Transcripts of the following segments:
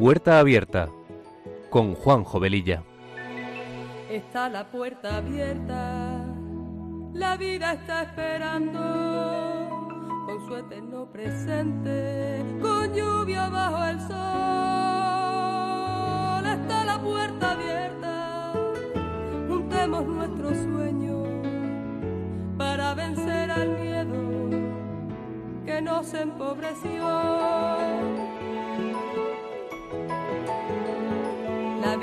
Puerta Abierta con Juan Jovelilla. Está la puerta abierta, la vida está esperando con su eterno presente, con lluvia bajo el sol. Está la puerta abierta, juntemos nuestros sueños para vencer al miedo que nos empobreció.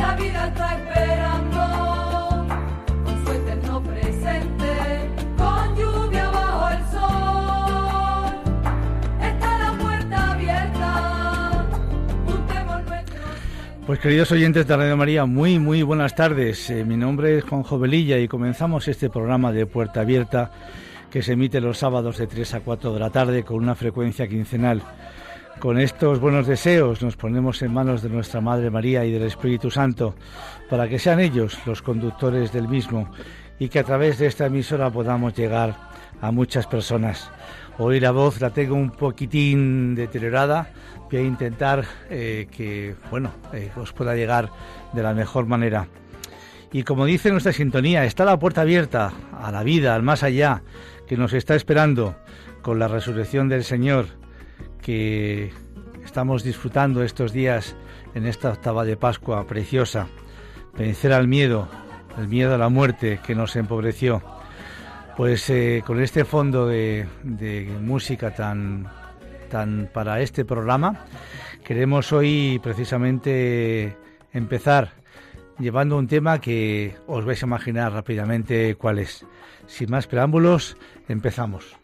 la vida está esperando con presente, con lluvia bajo el sol. Está la puerta abierta, juntemos nuestros Pues queridos oyentes de Radio María, muy muy buenas tardes. Eh, mi nombre es Juan Jovelilla y comenzamos este programa de Puerta Abierta que se emite los sábados de 3 a 4 de la tarde con una frecuencia quincenal. Con estos buenos deseos nos ponemos en manos de nuestra Madre María y del Espíritu Santo para que sean ellos los conductores del mismo y que a través de esta emisora podamos llegar a muchas personas. Hoy la voz la tengo un poquitín deteriorada. Voy a intentar eh, que bueno eh, os pueda llegar de la mejor manera. Y como dice nuestra sintonía, está la puerta abierta a la vida, al más allá, que nos está esperando con la resurrección del Señor que estamos disfrutando estos días en esta octava de Pascua preciosa. Vencer al miedo, el miedo a la muerte que nos empobreció. Pues eh, con este fondo de, de música tan, tan para este programa, queremos hoy precisamente empezar llevando un tema que os vais a imaginar rápidamente cuál es. Sin más preámbulos, empezamos.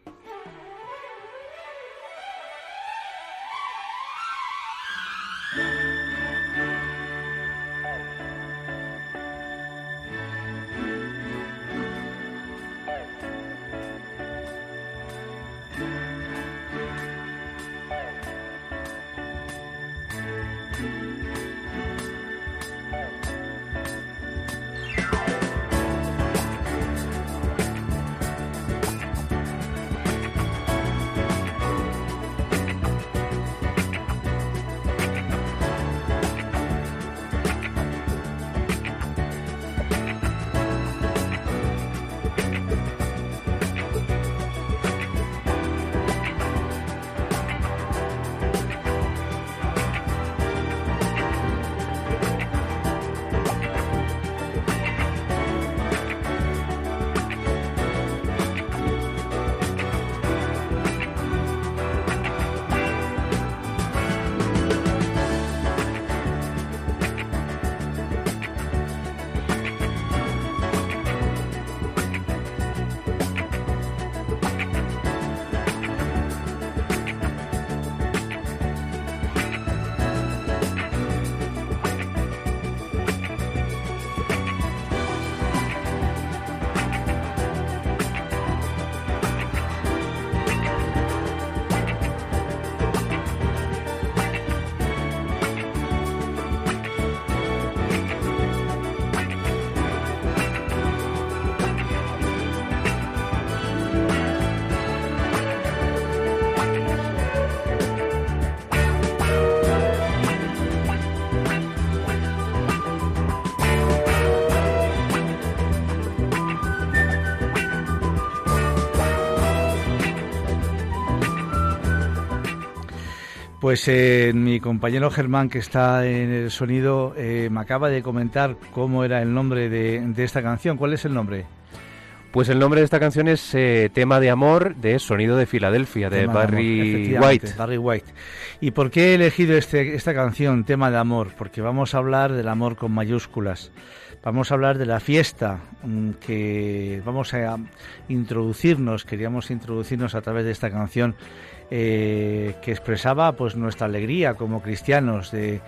Pues eh, mi compañero Germán, que está en el sonido, eh, me acaba de comentar cómo era el nombre de, de esta canción. ¿Cuál es el nombre? Pues el nombre de esta canción es eh, Tema de Amor de Sonido de Filadelfia, de Barry White. Barry White. ¿Y por qué he elegido este, esta canción, Tema de Amor? Porque vamos a hablar del amor con mayúsculas. Vamos a hablar de la fiesta mm, que vamos a introducirnos, queríamos introducirnos a través de esta canción eh, que expresaba pues nuestra alegría como cristianos de,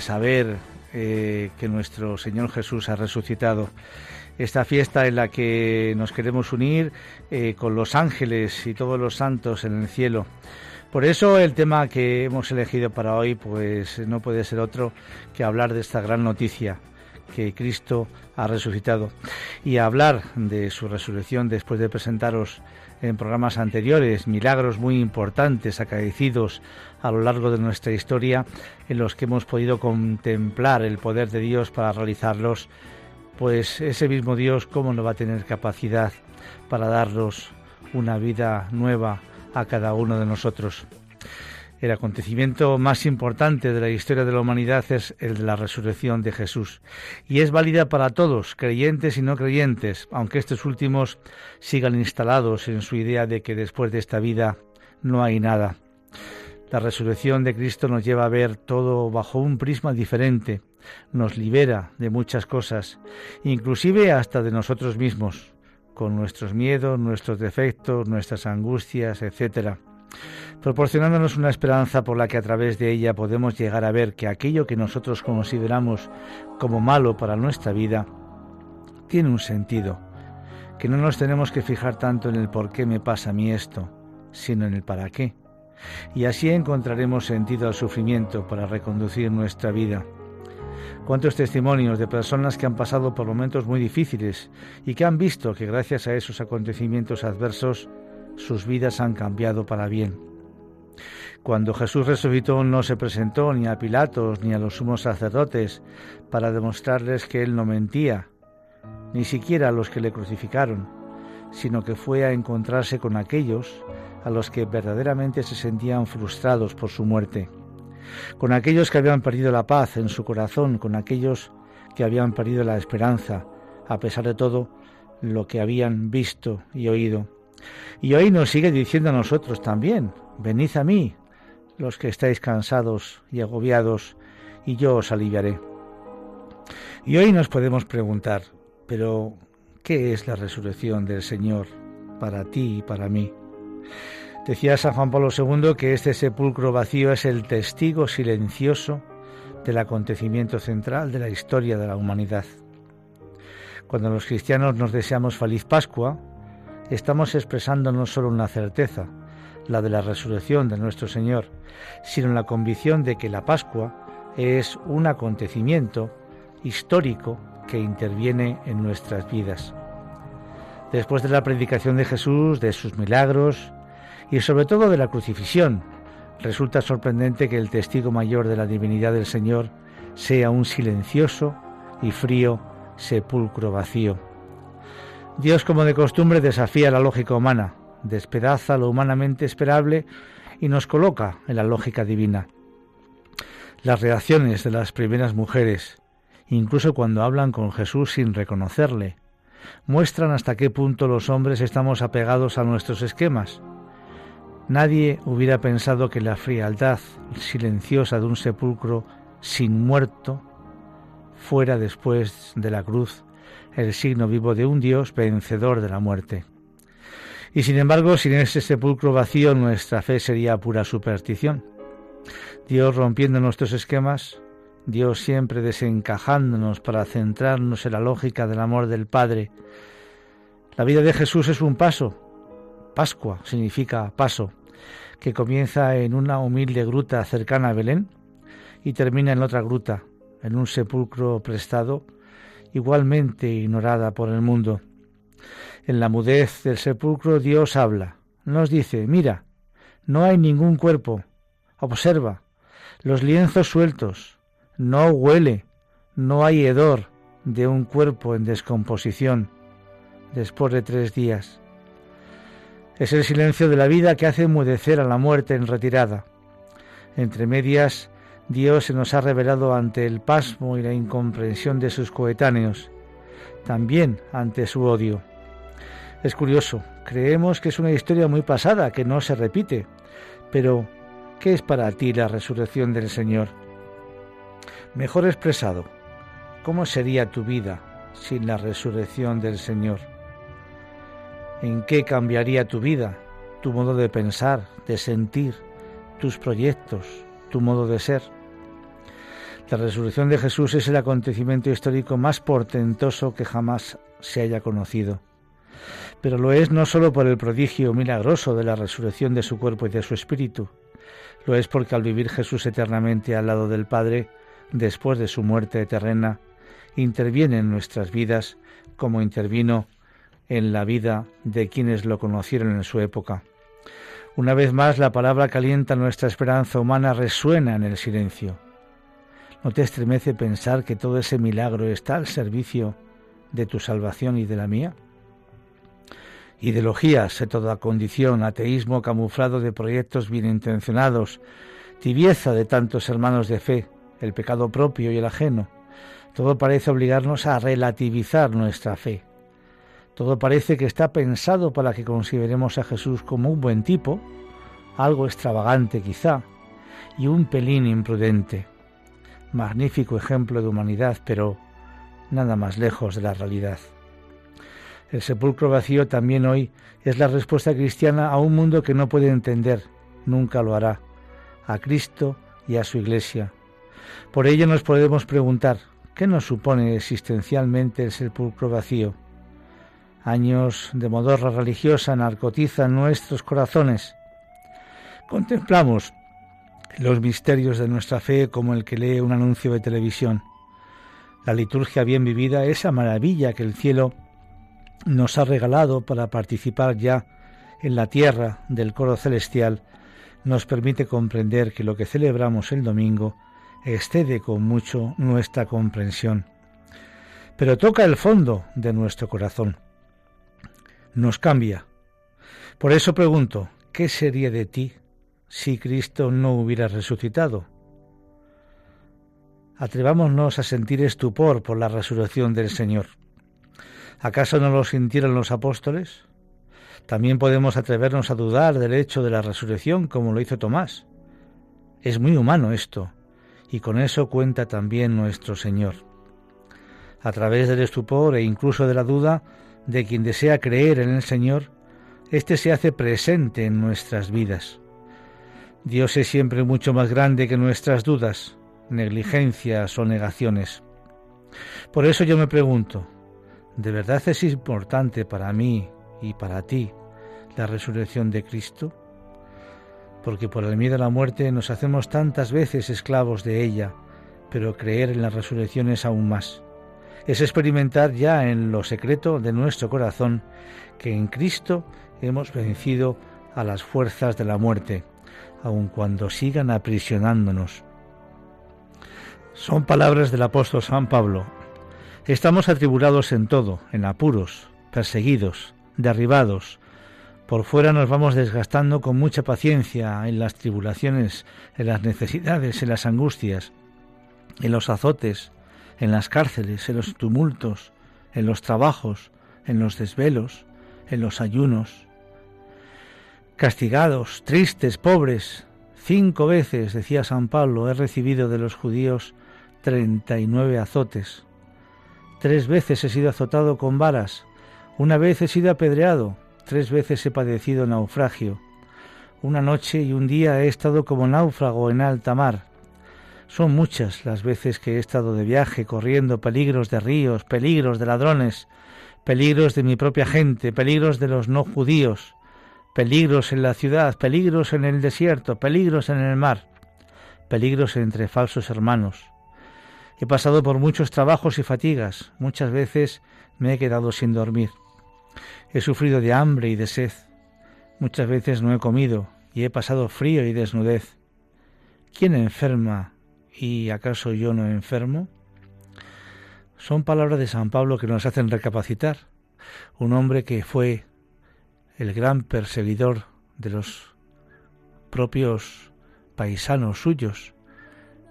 saber eh, que nuestro Señor Jesús ha resucitado esta fiesta en la que nos queremos unir eh, con los ángeles y todos los santos en el cielo. Por eso el tema que hemos elegido para hoy pues no puede ser otro que hablar de esta gran noticia que Cristo ha resucitado y hablar de su resurrección después de presentaros en programas anteriores milagros muy importantes acaecidos a lo largo de nuestra historia en los que hemos podido contemplar el poder de Dios para realizarlos pues ese mismo Dios, ¿cómo no va a tener capacidad para darnos una vida nueva a cada uno de nosotros? El acontecimiento más importante de la historia de la humanidad es el de la resurrección de Jesús y es válida para todos, creyentes y no creyentes, aunque estos últimos sigan instalados en su idea de que después de esta vida no hay nada. La resurrección de Cristo nos lleva a ver todo bajo un prisma diferente, nos libera de muchas cosas, inclusive hasta de nosotros mismos, con nuestros miedos, nuestros defectos, nuestras angustias, etc., proporcionándonos una esperanza por la que a través de ella podemos llegar a ver que aquello que nosotros consideramos como malo para nuestra vida tiene un sentido, que no nos tenemos que fijar tanto en el por qué me pasa a mí esto, sino en el para qué. Y así encontraremos sentido al sufrimiento para reconducir nuestra vida. Cuántos testimonios de personas que han pasado por momentos muy difíciles y que han visto que gracias a esos acontecimientos adversos sus vidas han cambiado para bien. Cuando Jesús resucitó no se presentó ni a Pilatos ni a los sumos sacerdotes para demostrarles que él no mentía, ni siquiera a los que le crucificaron, sino que fue a encontrarse con aquellos a los que verdaderamente se sentían frustrados por su muerte con aquellos que habían perdido la paz en su corazón, con aquellos que habían perdido la esperanza, a pesar de todo lo que habían visto y oído. Y hoy nos sigue diciendo a nosotros también, venid a mí, los que estáis cansados y agobiados, y yo os aliviaré. Y hoy nos podemos preguntar, pero ¿qué es la resurrección del Señor para ti y para mí? Decía San Juan Pablo II que este sepulcro vacío es el testigo silencioso del acontecimiento central de la historia de la humanidad. Cuando los cristianos nos deseamos feliz Pascua, estamos expresando no solo una certeza, la de la resurrección de nuestro Señor, sino la convicción de que la Pascua es un acontecimiento histórico que interviene en nuestras vidas. Después de la predicación de Jesús, de sus milagros, y sobre todo de la crucifixión. Resulta sorprendente que el testigo mayor de la divinidad del Señor sea un silencioso y frío sepulcro vacío. Dios, como de costumbre, desafía la lógica humana, despedaza lo humanamente esperable y nos coloca en la lógica divina. Las reacciones de las primeras mujeres, incluso cuando hablan con Jesús sin reconocerle, muestran hasta qué punto los hombres estamos apegados a nuestros esquemas Nadie hubiera pensado que la frialdad silenciosa de un sepulcro sin muerto fuera después de la cruz el signo vivo de un Dios vencedor de la muerte. Y sin embargo, sin ese sepulcro vacío nuestra fe sería pura superstición. Dios rompiendo nuestros esquemas, Dios siempre desencajándonos para centrarnos en la lógica del amor del Padre. La vida de Jesús es un paso. Pascua significa paso que comienza en una humilde gruta cercana a Belén y termina en otra gruta, en un sepulcro prestado, igualmente ignorada por el mundo. En la mudez del sepulcro Dios habla, nos dice, mira, no hay ningún cuerpo, observa, los lienzos sueltos, no huele, no hay hedor de un cuerpo en descomposición después de tres días. Es el silencio de la vida que hace enmudecer a la muerte en retirada. Entre medias, Dios se nos ha revelado ante el pasmo y la incomprensión de sus coetáneos, también ante su odio. Es curioso, creemos que es una historia muy pasada, que no se repite, pero ¿qué es para ti la resurrección del Señor? Mejor expresado, ¿cómo sería tu vida sin la resurrección del Señor? ¿En qué cambiaría tu vida, tu modo de pensar, de sentir, tus proyectos, tu modo de ser? La resurrección de Jesús es el acontecimiento histórico más portentoso que jamás se haya conocido. Pero lo es no sólo por el prodigio milagroso de la resurrección de su cuerpo y de su espíritu, lo es porque al vivir Jesús eternamente al lado del Padre, después de su muerte eterna, interviene en nuestras vidas como intervino en la vida de quienes lo conocieron en su época. Una vez más la palabra calienta nuestra esperanza humana resuena en el silencio. ¿No te estremece pensar que todo ese milagro está al servicio de tu salvación y de la mía? Ideologías de toda condición, ateísmo camuflado de proyectos bien intencionados, tibieza de tantos hermanos de fe, el pecado propio y el ajeno. Todo parece obligarnos a relativizar nuestra fe. Todo parece que está pensado para que consideremos a Jesús como un buen tipo, algo extravagante quizá, y un pelín imprudente. Magnífico ejemplo de humanidad, pero nada más lejos de la realidad. El sepulcro vacío también hoy es la respuesta cristiana a un mundo que no puede entender, nunca lo hará, a Cristo y a su Iglesia, por ello nos podemos preguntar, ¿qué nos supone existencialmente el sepulcro vacío? Años de modorra religiosa narcotizan nuestros corazones. Contemplamos los misterios de nuestra fe como el que lee un anuncio de televisión. La liturgia bien vivida, esa maravilla que el cielo nos ha regalado para participar ya en la tierra del coro celestial, nos permite comprender que lo que celebramos el domingo excede con mucho nuestra comprensión, pero toca el fondo de nuestro corazón. Nos cambia. Por eso pregunto, ¿qué sería de ti si Cristo no hubiera resucitado? Atrevámonos a sentir estupor por la resurrección del Señor. ¿Acaso no lo sintieron los apóstoles? También podemos atrevernos a dudar del hecho de la resurrección como lo hizo Tomás. Es muy humano esto, y con eso cuenta también nuestro Señor. A través del estupor e incluso de la duda de quien desea creer en el Señor, éste se hace presente en nuestras vidas. Dios es siempre mucho más grande que nuestras dudas, negligencias o negaciones. Por eso yo me pregunto, ¿de verdad es importante para mí y para ti la resurrección de Cristo? porque por el miedo a la muerte nos hacemos tantas veces esclavos de ella, pero creer en la resurrección es aún más. Es experimentar ya en lo secreto de nuestro corazón que en Cristo hemos vencido a las fuerzas de la muerte, aun cuando sigan aprisionándonos. Son palabras del apóstol San Pablo. Estamos atribulados en todo, en apuros, perseguidos, derribados, por fuera nos vamos desgastando con mucha paciencia en las tribulaciones, en las necesidades, en las angustias, en los azotes, en las cárceles, en los tumultos, en los trabajos, en los desvelos, en los ayunos. Castigados, tristes, pobres, cinco veces, decía San Pablo, he recibido de los judíos treinta y nueve azotes. Tres veces he sido azotado con varas, una vez he sido apedreado, Tres veces he padecido naufragio. Una noche y un día he estado como náufrago en alta mar. Son muchas las veces que he estado de viaje, corriendo peligros de ríos, peligros de ladrones, peligros de mi propia gente, peligros de los no judíos, peligros en la ciudad, peligros en el desierto, peligros en el mar, peligros entre falsos hermanos. He pasado por muchos trabajos y fatigas, muchas veces me he quedado sin dormir. He sufrido de hambre y de sed. Muchas veces no he comido y he pasado frío y desnudez. ¿Quién enferma y acaso yo no enfermo? Son palabras de San Pablo que nos hacen recapacitar. Un hombre que fue el gran perseguidor de los propios paisanos suyos,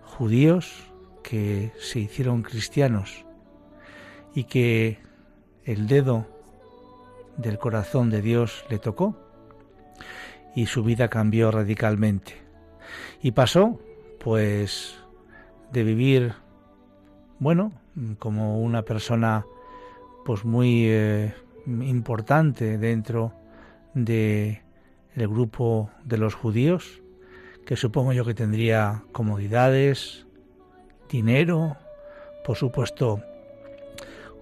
judíos que se hicieron cristianos y que el dedo del corazón de Dios le tocó y su vida cambió radicalmente. Y pasó, pues, de vivir, bueno, como una persona, pues muy eh, importante dentro de el grupo de los judíos, que supongo yo que tendría comodidades, dinero, por supuesto,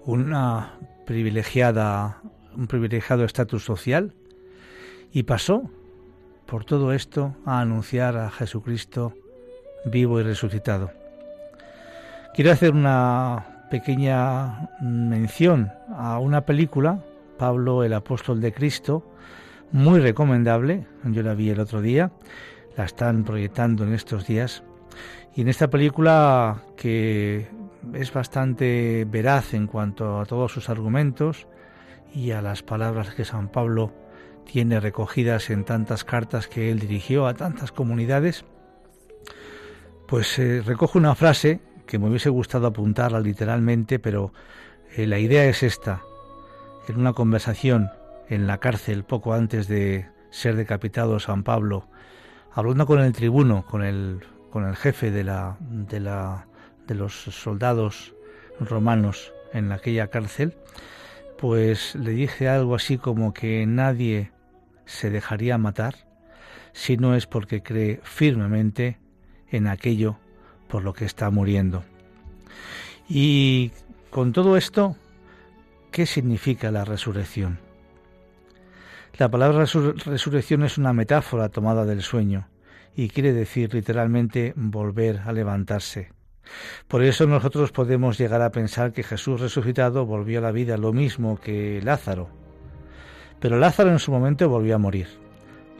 una privilegiada, un privilegiado estatus social, y pasó por todo esto a anunciar a Jesucristo vivo y resucitado. Quiero hacer una pequeña mención a una película, Pablo el apóstol de Cristo, muy recomendable, yo la vi el otro día, la están proyectando en estos días, y en esta película que es bastante veraz en cuanto a todos sus argumentos y a las palabras que San Pablo tiene recogidas en tantas cartas que él dirigió a tantas comunidades, pues eh, recoge una frase que me hubiese gustado apuntarla literalmente, pero eh, la idea es esta. En una conversación en la cárcel poco antes de ser decapitado San Pablo, hablando con el tribuno, con el, con el jefe de, la, de, la, de los soldados romanos en aquella cárcel, pues le dije algo así como que nadie se dejaría matar si no es porque cree firmemente en aquello por lo que está muriendo. Y con todo esto, ¿qué significa la resurrección? La palabra resurrección es una metáfora tomada del sueño y quiere decir literalmente volver a levantarse. Por eso nosotros podemos llegar a pensar que Jesús resucitado volvió a la vida lo mismo que Lázaro. Pero Lázaro en su momento volvió a morir.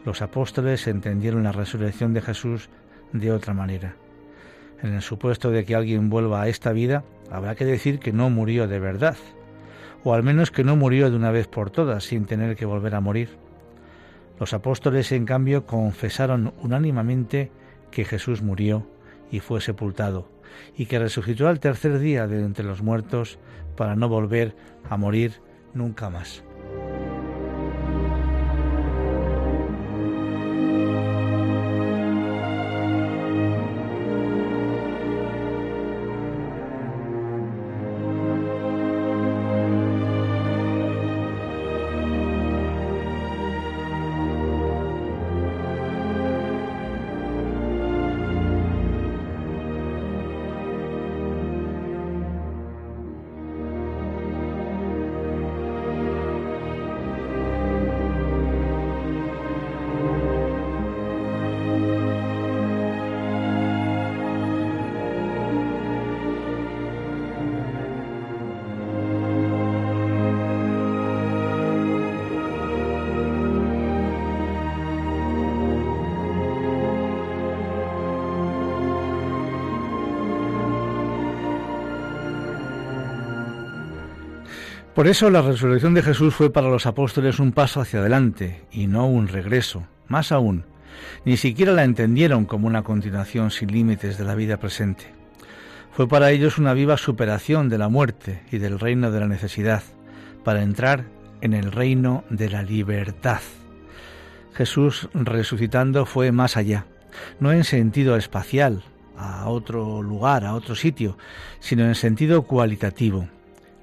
Los apóstoles entendieron la resurrección de Jesús de otra manera. En el supuesto de que alguien vuelva a esta vida, habrá que decir que no murió de verdad, o al menos que no murió de una vez por todas sin tener que volver a morir. Los apóstoles, en cambio, confesaron unánimemente que Jesús murió y fue sepultado, y que resucitó al tercer día de entre los muertos para no volver a morir nunca más. Por eso la resurrección de Jesús fue para los apóstoles un paso hacia adelante y no un regreso. Más aún, ni siquiera la entendieron como una continuación sin límites de la vida presente. Fue para ellos una viva superación de la muerte y del reino de la necesidad, para entrar en el reino de la libertad. Jesús resucitando fue más allá, no en sentido espacial, a otro lugar, a otro sitio, sino en sentido cualitativo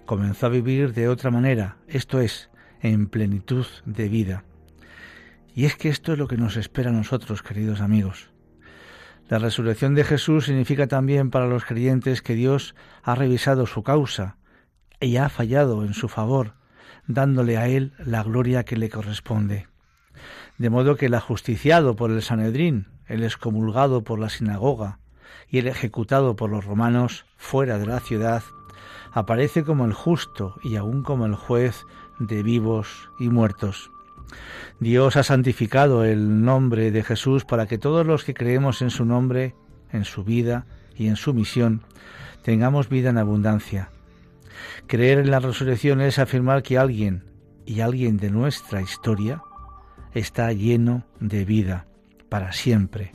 comenzó a vivir de otra manera, esto es, en plenitud de vida. Y es que esto es lo que nos espera a nosotros, queridos amigos. La resurrección de Jesús significa también para los creyentes que Dios ha revisado su causa y ha fallado en su favor, dándole a Él la gloria que le corresponde. De modo que el ajusticiado por el Sanedrín, el excomulgado por la sinagoga y el ejecutado por los romanos fuera de la ciudad, aparece como el justo y aún como el juez de vivos y muertos. Dios ha santificado el nombre de Jesús para que todos los que creemos en su nombre, en su vida y en su misión, tengamos vida en abundancia. Creer en la resurrección es afirmar que alguien, y alguien de nuestra historia, está lleno de vida para siempre.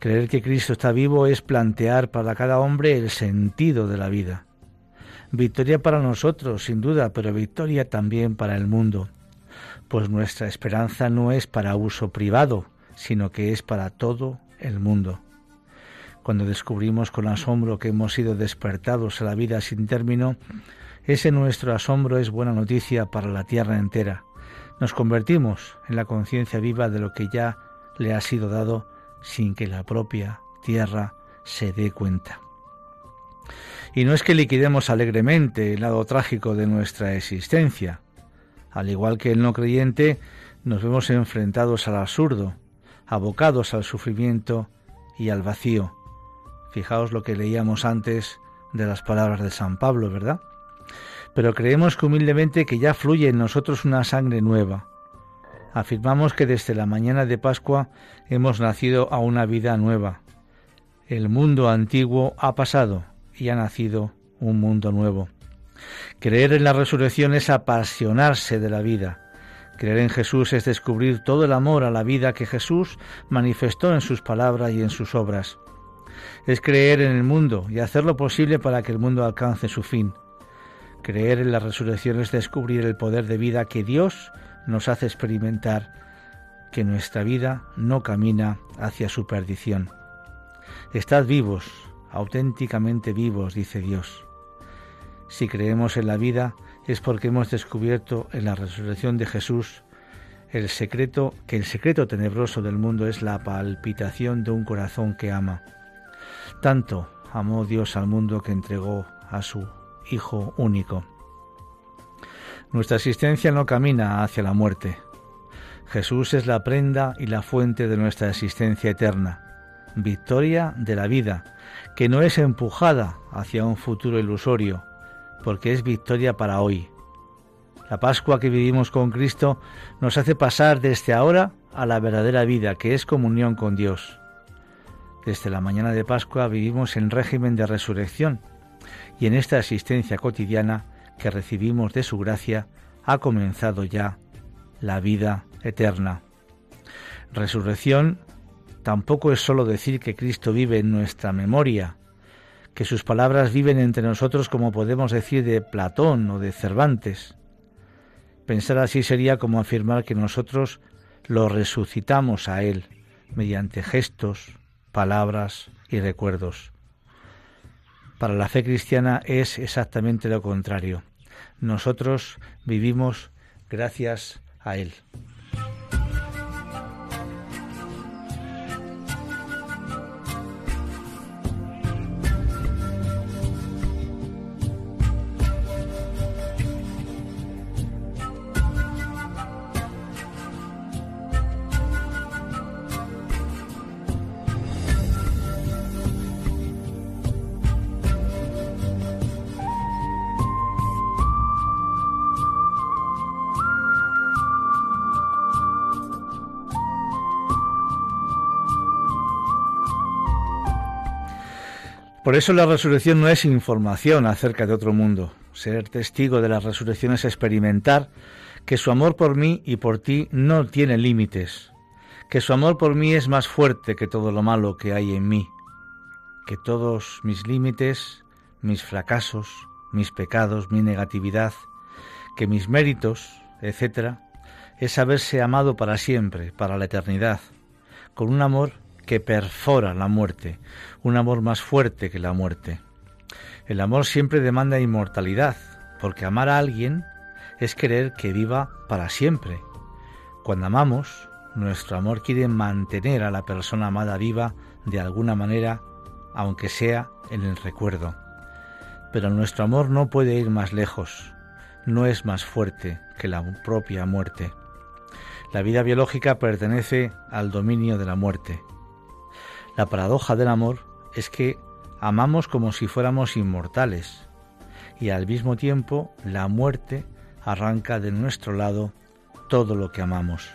Creer que Cristo está vivo es plantear para cada hombre el sentido de la vida. Victoria para nosotros, sin duda, pero victoria también para el mundo. pues nuestra esperanza no es para uso privado, sino que es para todo el mundo. Cuando descubrimos con asombro que hemos sido despertados a la vida sin término, ese nuestro asombro es buena noticia para la tierra entera. Nos convertimos en la conciencia viva de lo que ya le ha sido dado sin que la propia tierra se dé cuenta. Y no es que liquidemos alegremente el lado trágico de nuestra existencia. Al igual que el no creyente, nos vemos enfrentados al absurdo, abocados al sufrimiento y al vacío. Fijaos lo que leíamos antes de las palabras de San Pablo, ¿verdad? Pero creemos que humildemente que ya fluye en nosotros una sangre nueva. Afirmamos que desde la mañana de Pascua hemos nacido a una vida nueva. El mundo antiguo ha pasado y ha nacido un mundo nuevo. Creer en la resurrección es apasionarse de la vida. Creer en Jesús es descubrir todo el amor a la vida que Jesús manifestó en sus palabras y en sus obras. Es creer en el mundo y hacer lo posible para que el mundo alcance su fin. Creer en la resurrección es descubrir el poder de vida que Dios nos hace experimentar, que nuestra vida no camina hacia su perdición. Estad vivos, auténticamente vivos, dice Dios. Si creemos en la vida es porque hemos descubierto en la resurrección de Jesús el secreto que el secreto tenebroso del mundo es la palpitación de un corazón que ama. Tanto amó Dios al mundo que entregó a su Hijo único. Nuestra existencia no camina hacia la muerte. Jesús es la prenda y la fuente de nuestra existencia eterna, victoria de la vida, que no es empujada hacia un futuro ilusorio, porque es victoria para hoy. La Pascua que vivimos con Cristo nos hace pasar desde ahora a la verdadera vida, que es comunión con Dios. Desde la mañana de Pascua vivimos en régimen de resurrección y en esta asistencia cotidiana que recibimos de su gracia ha comenzado ya la vida eterna. Resurrección tampoco es sólo decir que Cristo vive en nuestra memoria, que sus palabras viven entre nosotros como podemos decir de Platón o de Cervantes. Pensar así sería como afirmar que nosotros lo resucitamos a Él mediante gestos, palabras y recuerdos. Para la fe cristiana es exactamente lo contrario. Nosotros vivimos gracias a Él. Por eso la resurrección no es información acerca de otro mundo. Ser testigo de la resurrección es experimentar que su amor por mí y por ti no tiene límites, que su amor por mí es más fuerte que todo lo malo que hay en mí, que todos mis límites, mis fracasos, mis pecados, mi negatividad, que mis méritos, etc., es haberse amado para siempre, para la eternidad, con un amor que perfora la muerte, un amor más fuerte que la muerte. El amor siempre demanda inmortalidad, porque amar a alguien es querer que viva para siempre. Cuando amamos, nuestro amor quiere mantener a la persona amada viva de alguna manera, aunque sea en el recuerdo. Pero nuestro amor no puede ir más lejos, no es más fuerte que la propia muerte. La vida biológica pertenece al dominio de la muerte. La paradoja del amor es que amamos como si fuéramos inmortales y al mismo tiempo la muerte arranca de nuestro lado todo lo que amamos.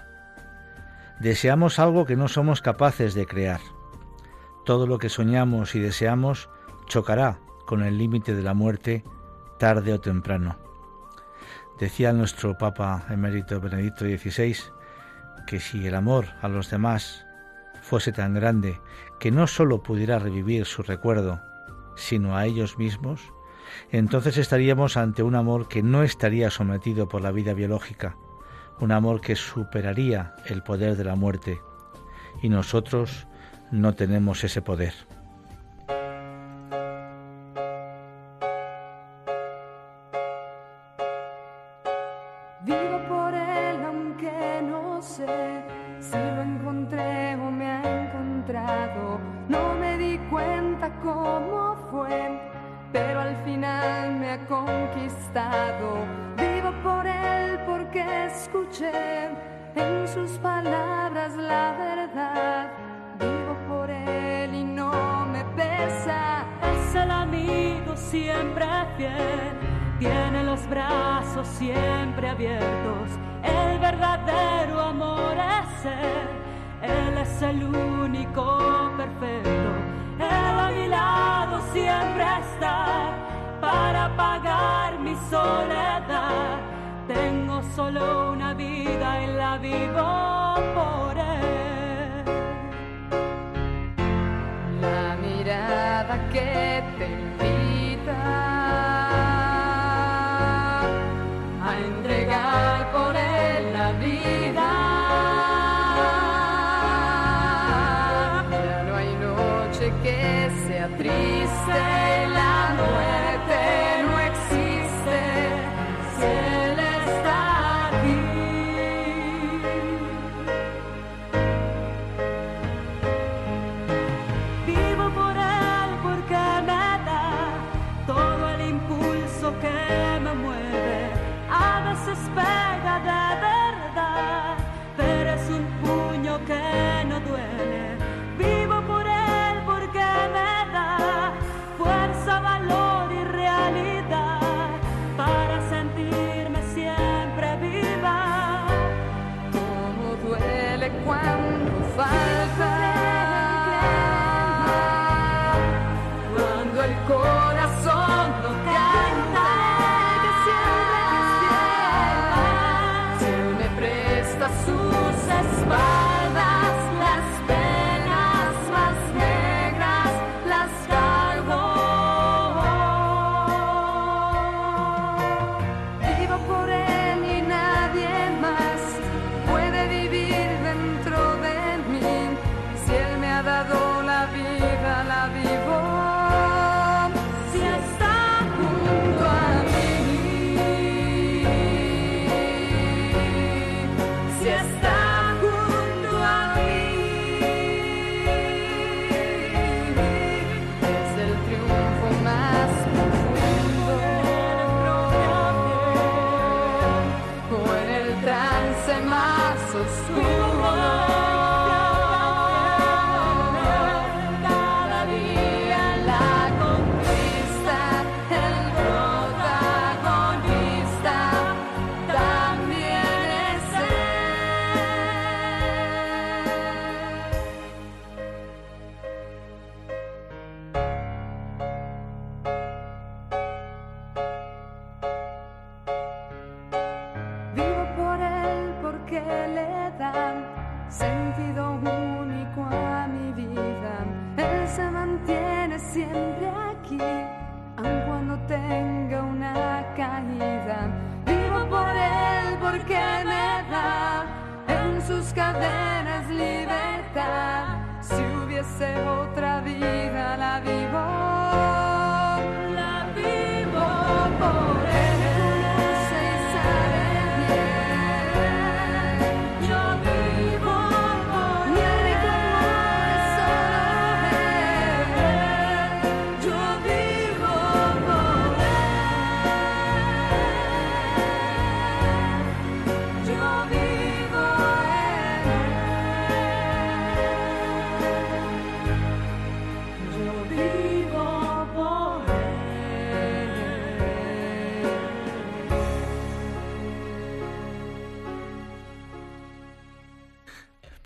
Deseamos algo que no somos capaces de crear. Todo lo que soñamos y deseamos chocará con el límite de la muerte tarde o temprano. Decía nuestro Papa emérito Benedicto XVI que si el amor a los demás fuese tan grande que no sólo pudiera revivir su recuerdo, sino a ellos mismos, entonces estaríamos ante un amor que no estaría sometido por la vida biológica, un amor que superaría el poder de la muerte, y nosotros no tenemos ese poder. siempre fiel, tiene los brazos siempre abiertos. El verdadero amor es Él, Él es el único perfecto. Él a mi lado siempre está para pagar mi soledad. Tengo solo una vida y la vivo por Él. La mirada que tengo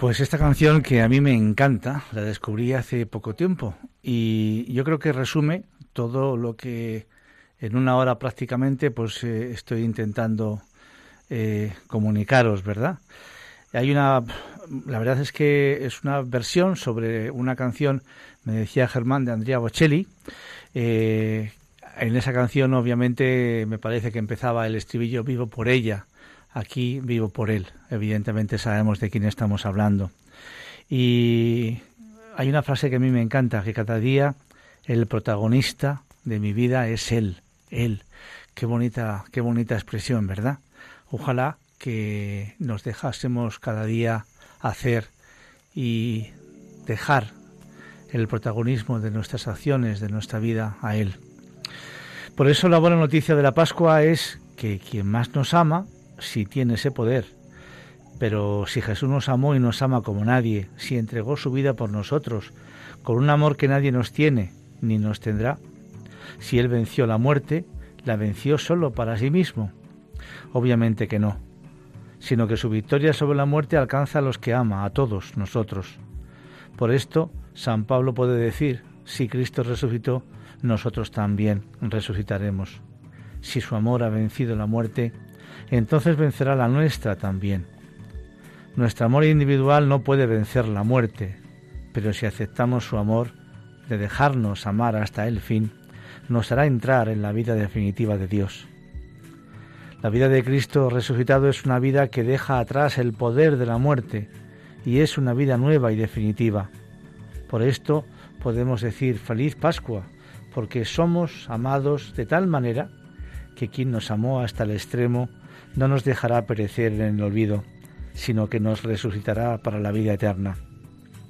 Pues esta canción que a mí me encanta, la descubrí hace poco tiempo y yo creo que resume todo lo que en una hora prácticamente pues eh, estoy intentando eh, comunicaros, ¿verdad? Hay una, la verdad es que es una versión sobre una canción, me decía Germán, de Andrea Bocelli. Eh, en esa canción obviamente me parece que empezaba el estribillo vivo por ella, Aquí vivo por Él. Evidentemente sabemos de quién estamos hablando. Y hay una frase que a mí me encanta, que cada día el protagonista de mi vida es Él, Él. Qué bonita, qué bonita expresión, ¿verdad? Ojalá que nos dejásemos cada día hacer y dejar el protagonismo de nuestras acciones, de nuestra vida a Él. Por eso la buena noticia de la Pascua es que quien más nos ama, si tiene ese poder, pero si Jesús nos amó y nos ama como nadie, si entregó su vida por nosotros, con un amor que nadie nos tiene ni nos tendrá, si Él venció la muerte, la venció solo para sí mismo. Obviamente que no, sino que su victoria sobre la muerte alcanza a los que ama, a todos nosotros. Por esto, San Pablo puede decir, si Cristo resucitó, nosotros también resucitaremos. Si su amor ha vencido la muerte, entonces vencerá la nuestra también. Nuestro amor individual no puede vencer la muerte, pero si aceptamos su amor, de dejarnos amar hasta el fin, nos hará entrar en la vida definitiva de Dios. La vida de Cristo resucitado es una vida que deja atrás el poder de la muerte y es una vida nueva y definitiva. Por esto podemos decir feliz Pascua, porque somos amados de tal manera que quien nos amó hasta el extremo no nos dejará perecer en el olvido, sino que nos resucitará para la vida eterna.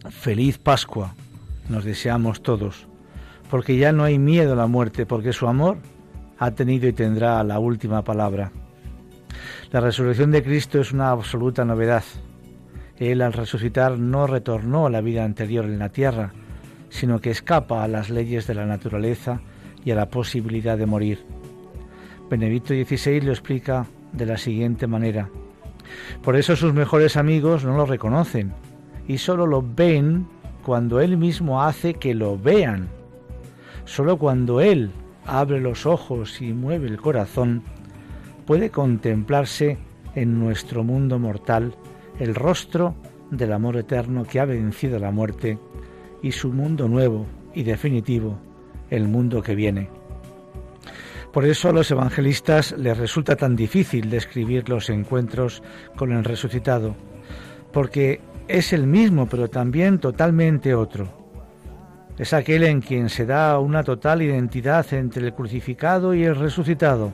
Feliz Pascua nos deseamos todos, porque ya no hay miedo a la muerte, porque su amor ha tenido y tendrá la última palabra. La resurrección de Cristo es una absoluta novedad. Él al resucitar no retornó a la vida anterior en la tierra, sino que escapa a las leyes de la naturaleza y a la posibilidad de morir. Benedicto XVI lo explica de la siguiente manera. Por eso sus mejores amigos no lo reconocen y solo lo ven cuando Él mismo hace que lo vean. Solo cuando Él abre los ojos y mueve el corazón, puede contemplarse en nuestro mundo mortal el rostro del amor eterno que ha vencido la muerte y su mundo nuevo y definitivo, el mundo que viene. Por eso a los evangelistas les resulta tan difícil describir los encuentros con el resucitado, porque es el mismo, pero también totalmente otro. Es aquel en quien se da una total identidad entre el crucificado y el resucitado.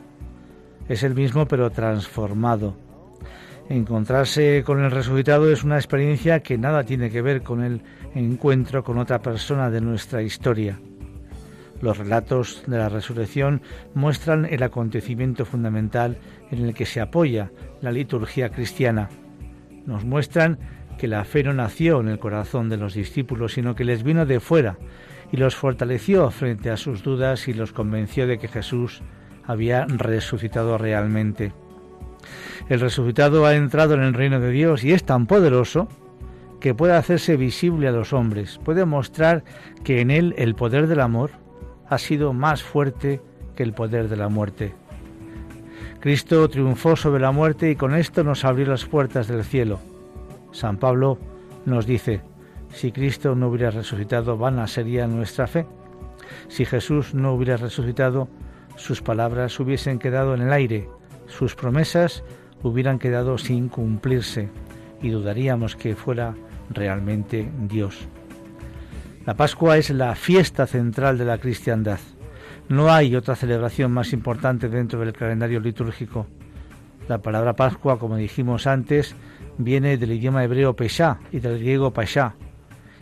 Es el mismo, pero transformado. Encontrarse con el resucitado es una experiencia que nada tiene que ver con el encuentro con otra persona de nuestra historia. Los relatos de la resurrección muestran el acontecimiento fundamental en el que se apoya la liturgia cristiana. Nos muestran que la fe no nació en el corazón de los discípulos, sino que les vino de fuera y los fortaleció frente a sus dudas y los convenció de que Jesús había resucitado realmente. El resucitado ha entrado en el reino de Dios y es tan poderoso que puede hacerse visible a los hombres, puede mostrar que en él el poder del amor ha sido más fuerte que el poder de la muerte. Cristo triunfó sobre la muerte y con esto nos abrió las puertas del cielo. San Pablo nos dice, si Cristo no hubiera resucitado, vana sería nuestra fe. Si Jesús no hubiera resucitado, sus palabras hubiesen quedado en el aire, sus promesas hubieran quedado sin cumplirse y dudaríamos que fuera realmente Dios. La Pascua es la fiesta central de la cristiandad. No hay otra celebración más importante dentro del calendario litúrgico. La palabra Pascua, como dijimos antes, viene del idioma hebreo Pesha y del griego Pasha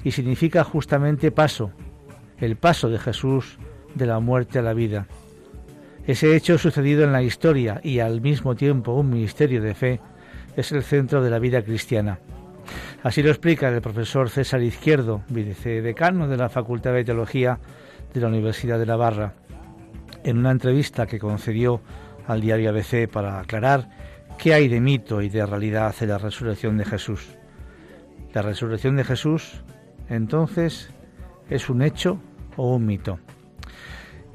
y significa justamente paso, el paso de Jesús de la muerte a la vida. Ese hecho sucedido en la historia y al mismo tiempo un ministerio de fe es el centro de la vida cristiana. Así lo explica el profesor César Izquierdo, vicedecano de la Facultad de Teología de la Universidad de Navarra, en una entrevista que concedió al diario ABC para aclarar qué hay de mito y de realidad en la resurrección de Jesús. La resurrección de Jesús, entonces, es un hecho o un mito.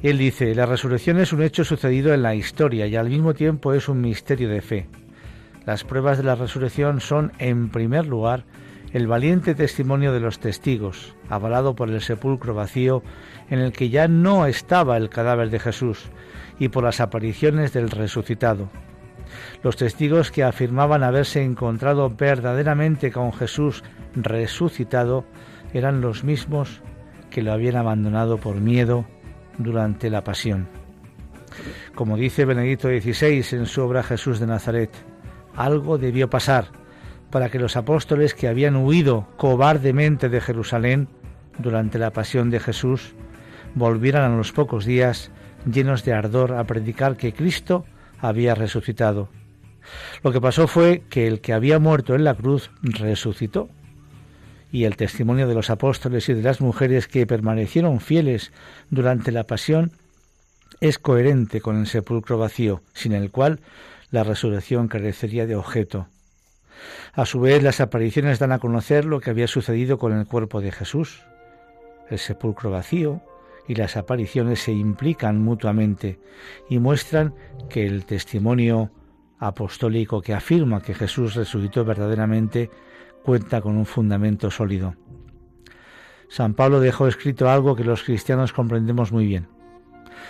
Él dice, la resurrección es un hecho sucedido en la historia y al mismo tiempo es un misterio de fe. Las pruebas de la resurrección son, en primer lugar, el valiente testimonio de los testigos, avalado por el sepulcro vacío en el que ya no estaba el cadáver de Jesús, y por las apariciones del resucitado. Los testigos que afirmaban haberse encontrado verdaderamente con Jesús resucitado eran los mismos que lo habían abandonado por miedo durante la pasión. Como dice Benedicto XVI en su obra Jesús de Nazaret, algo debió pasar para que los apóstoles que habían huido cobardemente de Jerusalén durante la pasión de Jesús volvieran a los pocos días llenos de ardor a predicar que Cristo había resucitado. Lo que pasó fue que el que había muerto en la cruz resucitó. Y el testimonio de los apóstoles y de las mujeres que permanecieron fieles durante la pasión es coherente con el sepulcro vacío, sin el cual la resurrección carecería de objeto. A su vez, las apariciones dan a conocer lo que había sucedido con el cuerpo de Jesús. El sepulcro vacío y las apariciones se implican mutuamente y muestran que el testimonio apostólico que afirma que Jesús resucitó verdaderamente cuenta con un fundamento sólido. San Pablo dejó escrito algo que los cristianos comprendemos muy bien.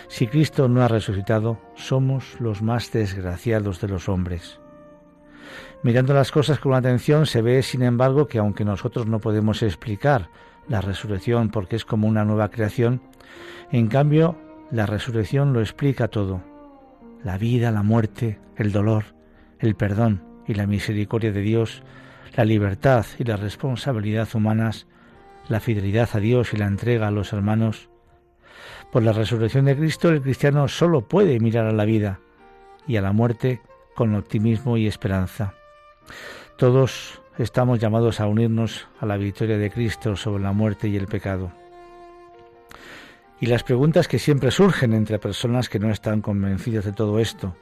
Si Cristo no ha resucitado, somos los más desgraciados de los hombres. Mirando las cosas con atención se ve, sin embargo, que aunque nosotros no podemos explicar la resurrección porque es como una nueva creación, en cambio la resurrección lo explica todo. La vida, la muerte, el dolor, el perdón y la misericordia de Dios, la libertad y la responsabilidad humanas, la fidelidad a Dios y la entrega a los hermanos. Por la resurrección de Cristo el cristiano solo puede mirar a la vida y a la muerte con optimismo y esperanza. Todos estamos llamados a unirnos a la victoria de Cristo sobre la muerte y el pecado. Y las preguntas que siempre surgen entre personas que no están convencidas de todo esto.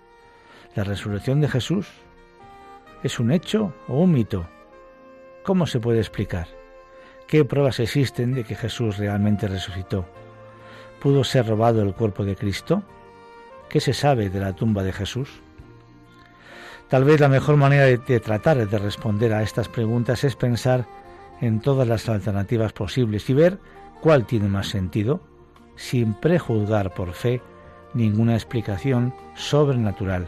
¿La resurrección de Jesús es un hecho o un mito? ¿Cómo se puede explicar? ¿Qué pruebas existen de que Jesús realmente resucitó? ¿Pudo ser robado el cuerpo de Cristo? ¿Qué se sabe de la tumba de Jesús? Tal vez la mejor manera de, tratar de responder a estas preguntas es pensar en todas las alternativas posibles y ver cuál tiene más sentido, sin prejuzgar por fe ninguna explicación sobrenatural.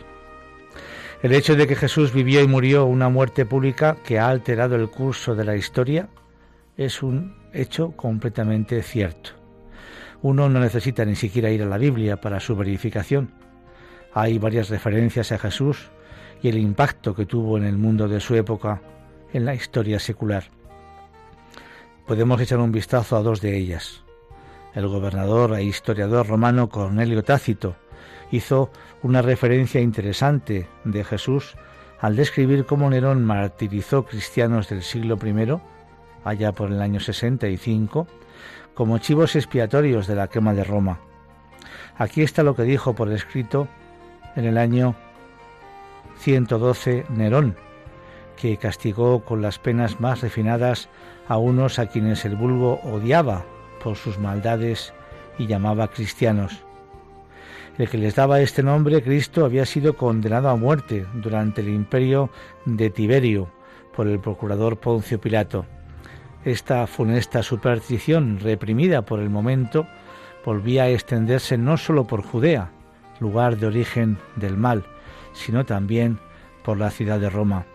El hecho de que Jesús vivió y murió una muerte pública que ha alterado el curso de la historia es un hecho completamente cierto. Uno no necesita ni siquiera ir a la Biblia para su verificación. Hay varias referencias a Jesús y el impacto que tuvo en el mundo de su época en la historia secular. Podemos echar un vistazo a dos de ellas. El gobernador e historiador romano Cornelio Tácito hizo una referencia interesante de Jesús al describir cómo Nerón martirizó cristianos del siglo I, allá por el año 65, como chivos expiatorios de la quema de Roma. Aquí está lo que dijo por escrito en el año 112 Nerón, que castigó con las penas más refinadas a unos a quienes el vulgo odiaba por sus maldades y llamaba cristianos. El que les daba este nombre, Cristo, había sido condenado a muerte durante el imperio de Tiberio por el procurador Poncio Pilato. Esta funesta superstición, reprimida por el momento, volvía a extenderse no sólo por Judea, lugar de origen del mal, sino también por la ciudad de Roma.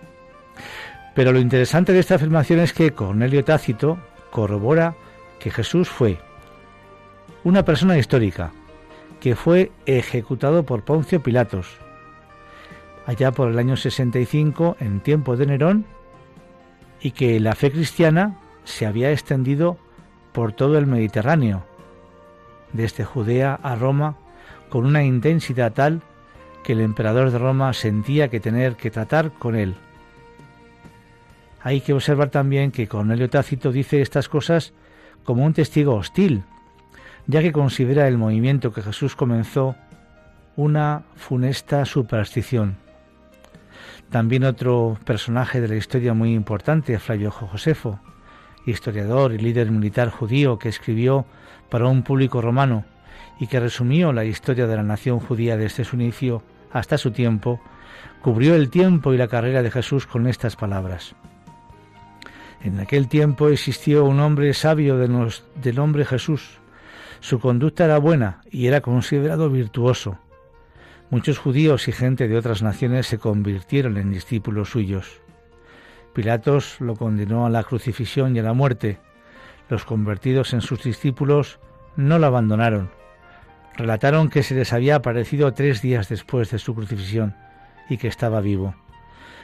Pero lo interesante de esta afirmación es que Cornelio Tácito corrobora que Jesús fue una persona histórica, que fue ejecutado por Poncio Pilatos, allá por el año 65, en tiempo de Nerón, y que la fe cristiana se había extendido por todo el Mediterráneo, desde Judea a Roma, con una intensidad tal que el emperador de Roma sentía que tener que tratar con él. Hay que observar también que Cornelio Tácito dice estas cosas como un testigo hostil, ya que considera el movimiento que Jesús comenzó una funesta superstición. También otro personaje de la historia muy importante, Flavio Josefo, historiador y líder militar judío que escribió para un público romano y que resumió la historia de la nación judía desde su inicio hasta su tiempo, cubrió el tiempo y la carrera de Jesús con estas palabras. En aquel tiempo existió un hombre sabio de nombre Jesús. Su conducta era buena y era considerado virtuoso. Muchos judíos y gente de otras naciones se convirtieron en discípulos suyos. Pilatos lo condenó a la crucifixión y a la muerte. Los convertidos en sus discípulos no lo abandonaron. Relataron que se les había aparecido tres días después de su crucifixión y que estaba vivo.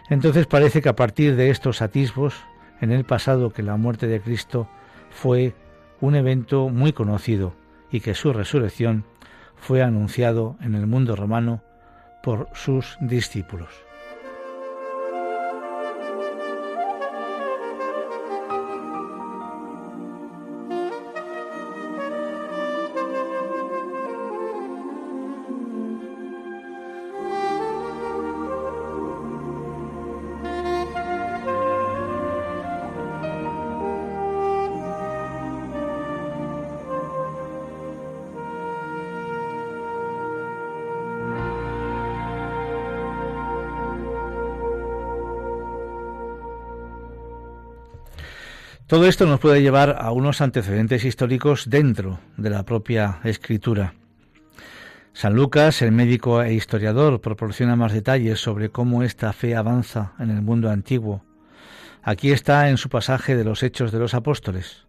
Entonces parece que a partir de estos atisbos, en el pasado que la muerte de Cristo fue un evento muy conocido y que su resurrección fue anunciado en el mundo romano por sus discípulos. Todo esto nos puede llevar a unos antecedentes históricos dentro de la propia escritura. San Lucas, el médico e historiador, proporciona más detalles sobre cómo esta fe avanza en el mundo antiguo. Aquí está en su pasaje de los Hechos de los Apóstoles.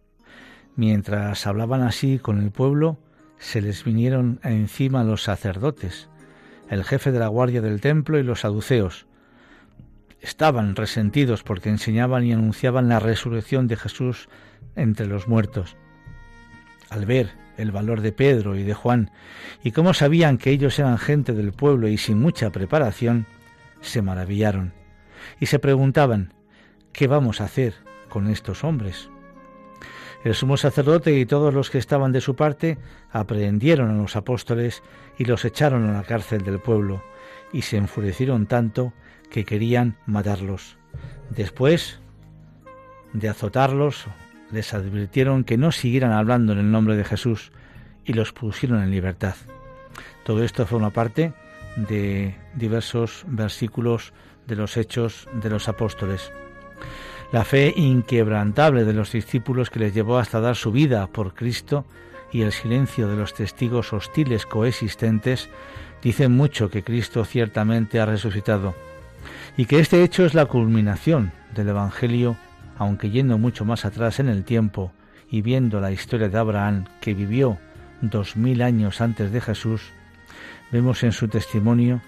Mientras hablaban así con el pueblo, se les vinieron encima los sacerdotes, el jefe de la guardia del templo y los saduceos, estaban resentidos porque enseñaban y anunciaban la resurrección de Jesús entre los muertos. Al ver el valor de Pedro y de Juan y cómo sabían que ellos eran gente del pueblo y sin mucha preparación, se maravillaron y se preguntaban, ¿qué vamos a hacer con estos hombres? El sumo sacerdote y todos los que estaban de su parte aprehendieron a los apóstoles y los echaron a la cárcel del pueblo, y se enfurecieron tanto que querían matarlos. Después de azotarlos, les advirtieron que no siguieran hablando en el nombre de Jesús y los pusieron en libertad. Todo esto forma parte de diversos versículos de los hechos de los apóstoles. La fe inquebrantable de los discípulos que les llevó hasta dar su vida por Cristo y el silencio de los testigos hostiles coexistentes dicen mucho que Cristo ciertamente ha resucitado y que este hecho es la culminación del Evangelio, aunque yendo mucho más atrás en el tiempo y viendo la historia de Abraham que vivió dos mil años antes de Jesús, vemos en su testimonio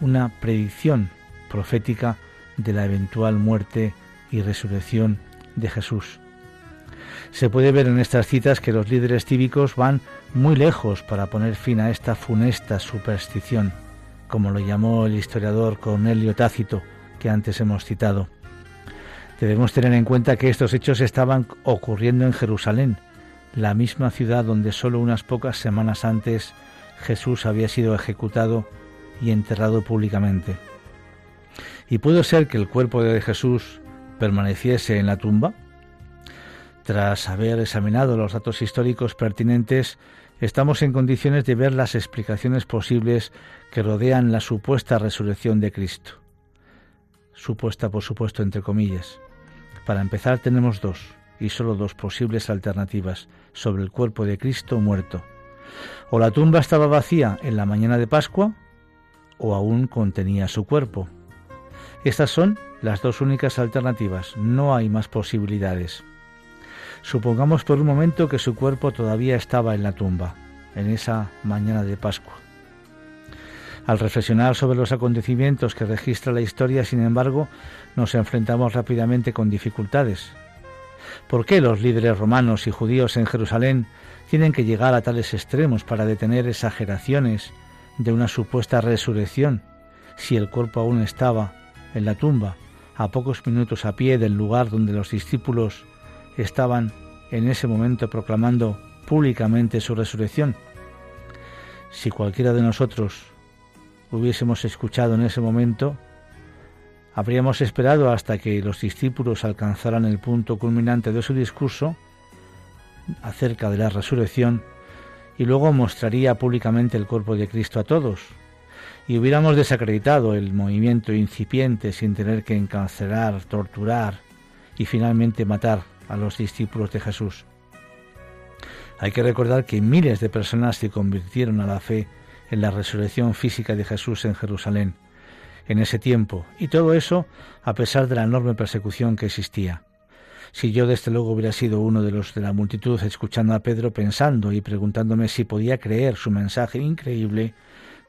una predicción profética de la eventual muerte y resurrección de Jesús. Se puede ver en estas citas que los líderes cívicos van muy lejos para poner fin a esta funesta superstición como lo llamó el historiador Cornelio Tácito, que antes hemos citado. Debemos tener en cuenta que estos hechos estaban ocurriendo en Jerusalén, la misma ciudad donde solo unas pocas semanas antes Jesús había sido ejecutado y enterrado públicamente. ¿Y pudo ser que el cuerpo de Jesús permaneciese en la tumba? Tras haber examinado los datos históricos pertinentes, estamos en condiciones de ver las explicaciones posibles que rodean la supuesta resurrección de Cristo. Supuesta, por supuesto, entre comillas. Para empezar tenemos dos, y solo dos posibles alternativas sobre el cuerpo de Cristo muerto. O la tumba estaba vacía en la mañana de Pascua, o aún contenía su cuerpo. Estas son las dos únicas alternativas, no hay más posibilidades. Supongamos por un momento que su cuerpo todavía estaba en la tumba, en esa mañana de Pascua. Al reflexionar sobre los acontecimientos que registra la historia, sin embargo, nos enfrentamos rápidamente con dificultades. ¿Por qué los líderes romanos y judíos en Jerusalén tienen que llegar a tales extremos para detener exageraciones de una supuesta resurrección si el cuerpo aún estaba en la tumba, a pocos minutos a pie del lugar donde los discípulos estaban en ese momento proclamando públicamente su resurrección. Si cualquiera de nosotros hubiésemos escuchado en ese momento, habríamos esperado hasta que los discípulos alcanzaran el punto culminante de su discurso acerca de la resurrección y luego mostraría públicamente el cuerpo de Cristo a todos, y hubiéramos desacreditado el movimiento incipiente sin tener que encarcelar, torturar y finalmente matar a los discípulos de Jesús. Hay que recordar que miles de personas se convirtieron a la fe en la resurrección física de Jesús en Jerusalén, en ese tiempo, y todo eso a pesar de la enorme persecución que existía. Si yo desde luego hubiera sido uno de los de la multitud escuchando a Pedro pensando y preguntándome si podía creer su mensaje increíble,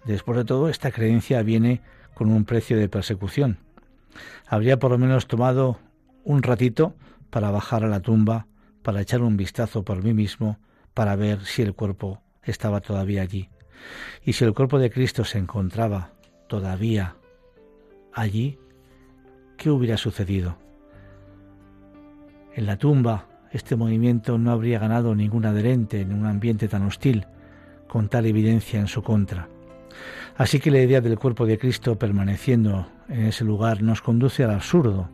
después de todo esta creencia viene con un precio de persecución. Habría por lo menos tomado un ratito para bajar a la tumba, para echar un vistazo por mí mismo, para ver si el cuerpo estaba todavía allí. Y si el cuerpo de Cristo se encontraba todavía allí, ¿qué hubiera sucedido? En la tumba, este movimiento no habría ganado ningún adherente en un ambiente tan hostil, con tal evidencia en su contra. Así que la idea del cuerpo de Cristo permaneciendo en ese lugar nos conduce al absurdo,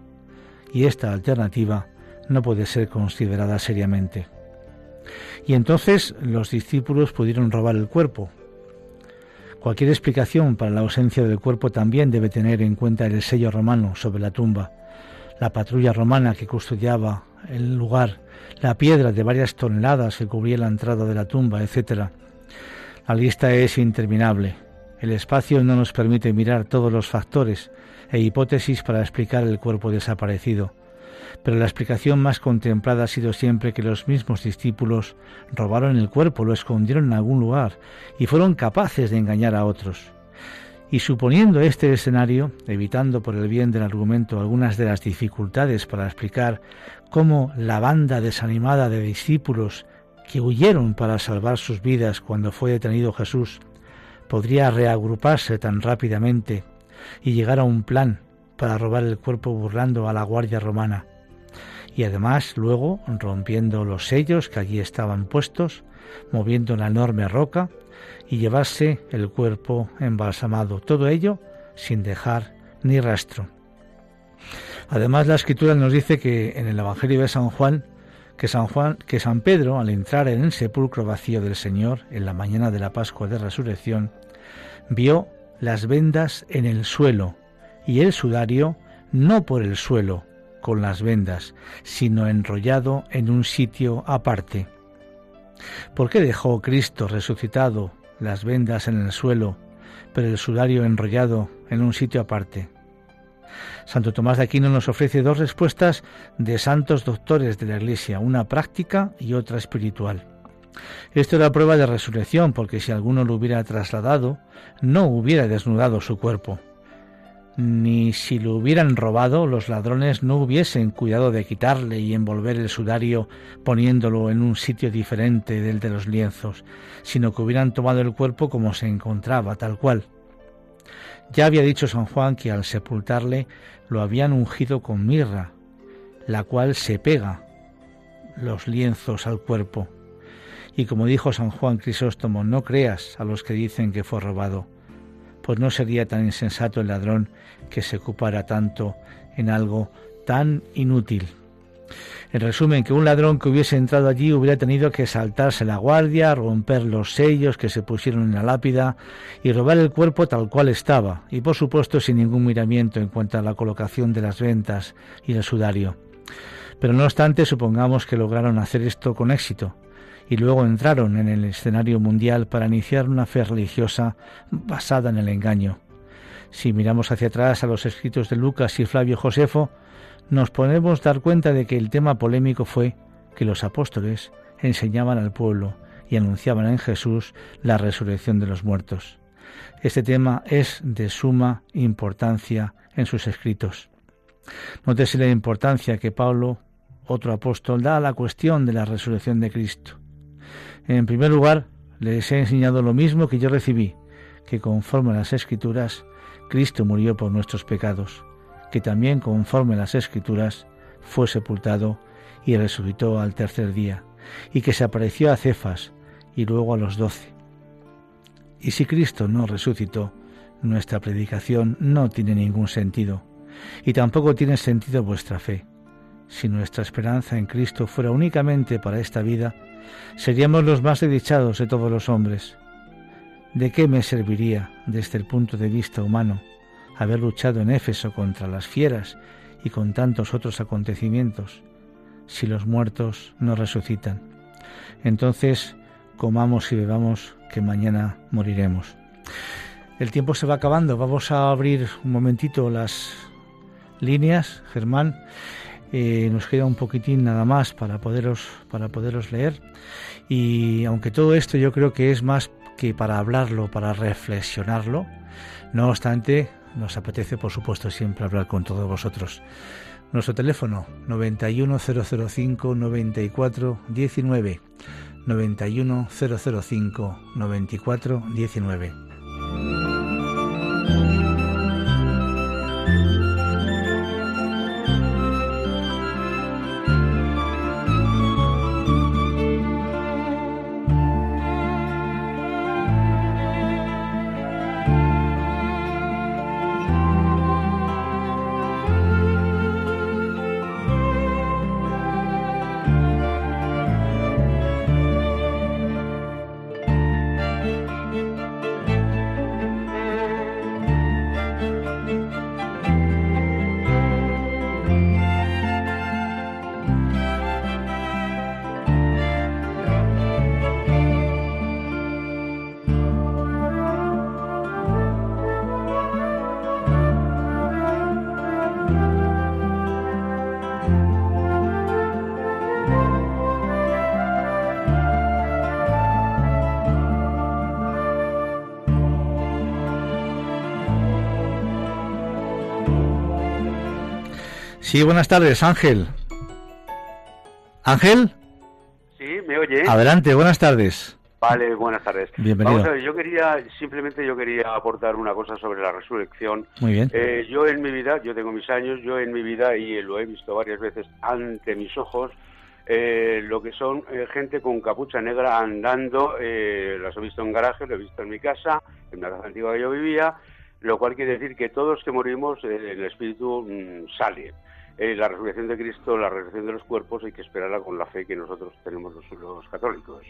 y esta alternativa no puede ser considerada seriamente. Y entonces los discípulos pudieron robar el cuerpo. Cualquier explicación para la ausencia del cuerpo también debe tener en cuenta el sello romano sobre la tumba, la patrulla romana que custodiaba el lugar, la piedra de varias toneladas que cubría la entrada de la tumba, etc. La lista es interminable. El espacio no nos permite mirar todos los factores e hipótesis para explicar el cuerpo desaparecido. Pero la explicación más contemplada ha sido siempre que los mismos discípulos robaron el cuerpo, lo escondieron en algún lugar y fueron capaces de engañar a otros. Y suponiendo este escenario, evitando por el bien del argumento algunas de las dificultades para explicar cómo la banda desanimada de discípulos que huyeron para salvar sus vidas cuando fue detenido Jesús podría reagruparse tan rápidamente y llegar a un plan para robar el cuerpo burlando a la guardia romana, y además luego rompiendo los sellos que allí estaban puestos, moviendo la enorme roca y llevarse el cuerpo embalsamado. Todo ello sin dejar ni rastro. Además, la escritura nos dice que en el Evangelio de San Juan, que San Juan, que San Pedro, al entrar en el sepulcro vacío del Señor en la mañana de la Pascua de Resurrección, vio las vendas en el suelo y el sudario no por el suelo con las vendas, sino enrollado en un sitio aparte. ¿Por qué dejó Cristo resucitado las vendas en el suelo, pero el sudario enrollado en un sitio aparte? Santo Tomás de Aquino nos ofrece dos respuestas de santos doctores de la Iglesia, una práctica y otra espiritual. Esto era prueba de resurrección, porque si alguno lo hubiera trasladado, no hubiera desnudado su cuerpo ni si lo hubieran robado, los ladrones no hubiesen cuidado de quitarle y envolver el sudario poniéndolo en un sitio diferente del de los lienzos, sino que hubieran tomado el cuerpo como se encontraba, tal cual. Ya había dicho San Juan que al sepultarle lo habían ungido con mirra, la cual se pega los lienzos al cuerpo. Y como dijo San Juan Crisóstomo, no creas a los que dicen que fue robado pues no sería tan insensato el ladrón que se ocupara tanto en algo tan inútil. En resumen, que un ladrón que hubiese entrado allí hubiera tenido que saltarse la guardia, romper los sellos que se pusieron en la lápida y robar el cuerpo tal cual estaba, y por supuesto sin ningún miramiento en cuanto a la colocación de las ventas y el sudario. Pero no obstante, supongamos que lograron hacer esto con éxito, y luego entraron en el escenario mundial para iniciar una fe religiosa basada en el engaño. Si miramos hacia atrás a los escritos de Lucas y Flavio Josefo, nos podemos dar cuenta de que el tema polémico fue que los apóstoles enseñaban al pueblo y anunciaban en Jesús la resurrección de los muertos. Este tema es de suma importancia en sus escritos. Nótese la importancia que Pablo, otro apóstol, da a la cuestión de la resurrección de Cristo. En primer lugar, les he enseñado lo mismo que yo recibí, que conforme a las Escrituras, Cristo murió por nuestros pecados, que también conforme a las Escrituras, fue sepultado y resucitó al tercer día, y que se apareció a Cefas y luego a los doce. Y si Cristo no resucitó, nuestra predicación no tiene ningún sentido, y tampoco tiene sentido vuestra fe. Si nuestra esperanza en Cristo fuera únicamente para esta vida, seríamos los más desdichados de todos los hombres. ¿De qué me serviría, desde el punto de vista humano, haber luchado en Éfeso contra las fieras y con tantos otros acontecimientos, si los muertos no resucitan? Entonces, comamos y bebamos, que mañana moriremos. el tiempo se va acabando. Vamos a abrir un momentito las líneas, Germán. Eh, nos queda un poquitín nada más para poderos, para poderos leer. Y aunque todo esto yo creo que es más que para hablarlo, para reflexionarlo, no obstante, nos apetece por supuesto siempre hablar con todos vosotros. Nuestro teléfono 91005 94 19 91005 94 19 Sí, buenas tardes, Ángel. Ángel. Sí, me oye. Adelante, buenas tardes. Vale, buenas tardes. Bienvenido. Vamos a ver, yo quería, simplemente yo quería aportar una cosa sobre la resurrección. Muy bien. Eh, yo en mi vida, yo tengo mis años, yo en mi vida, y lo he visto varias veces ante mis ojos, eh, lo que son eh, gente con capucha negra andando, las he visto en garaje, lo he visto en mi casa, en la casa antigua que yo vivía, lo cual quiere decir que todos que morimos, el espíritu mm, sale. Eh, la resurrección de Cristo, la resurrección de los cuerpos, hay que esperarla con la fe que nosotros tenemos los, católicos.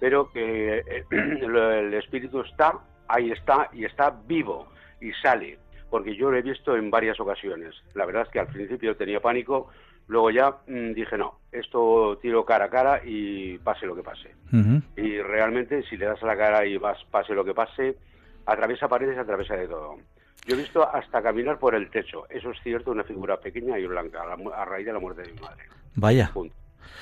Pero que eh, el, espíritu está, ahí está, y está vivo, y sale. Porque yo lo he visto en varias ocasiones. La verdad es que al principio tenía pánico, luego ya mm, dije, no, esto tiro cara a cara y pase lo que pase. Y realmente, si le das a la cara y vas, pase lo que pase, atraviesa paredes, atraviesa de todo. Yo he visto hasta caminar por el techo. Eso es cierto, una figura pequeña y blanca, a, raíz de la muerte de mi madre. Vaya.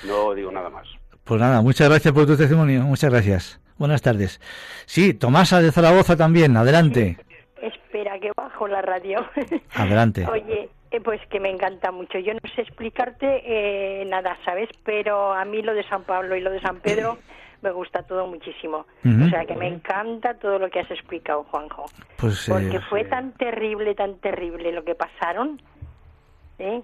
No digo nada más. Pues nada, muchas gracias por tu testimonio. Muchas gracias. Buenas tardes. Sí, Tomasa de Zaragoza también. Adelante. Espera, que bajo la radio. Adelante. Oye, eh, pues que me encanta mucho. Yo no sé explicarte eh, nada, ¿sabes? Pero a mí lo de San Pablo y lo de San Pedro me gusta todo muchísimo. O sea que me encanta todo lo que has explicado, Juanjo. Pues, Porque fue tan terrible, tan terrible lo que pasaron. ¿eh?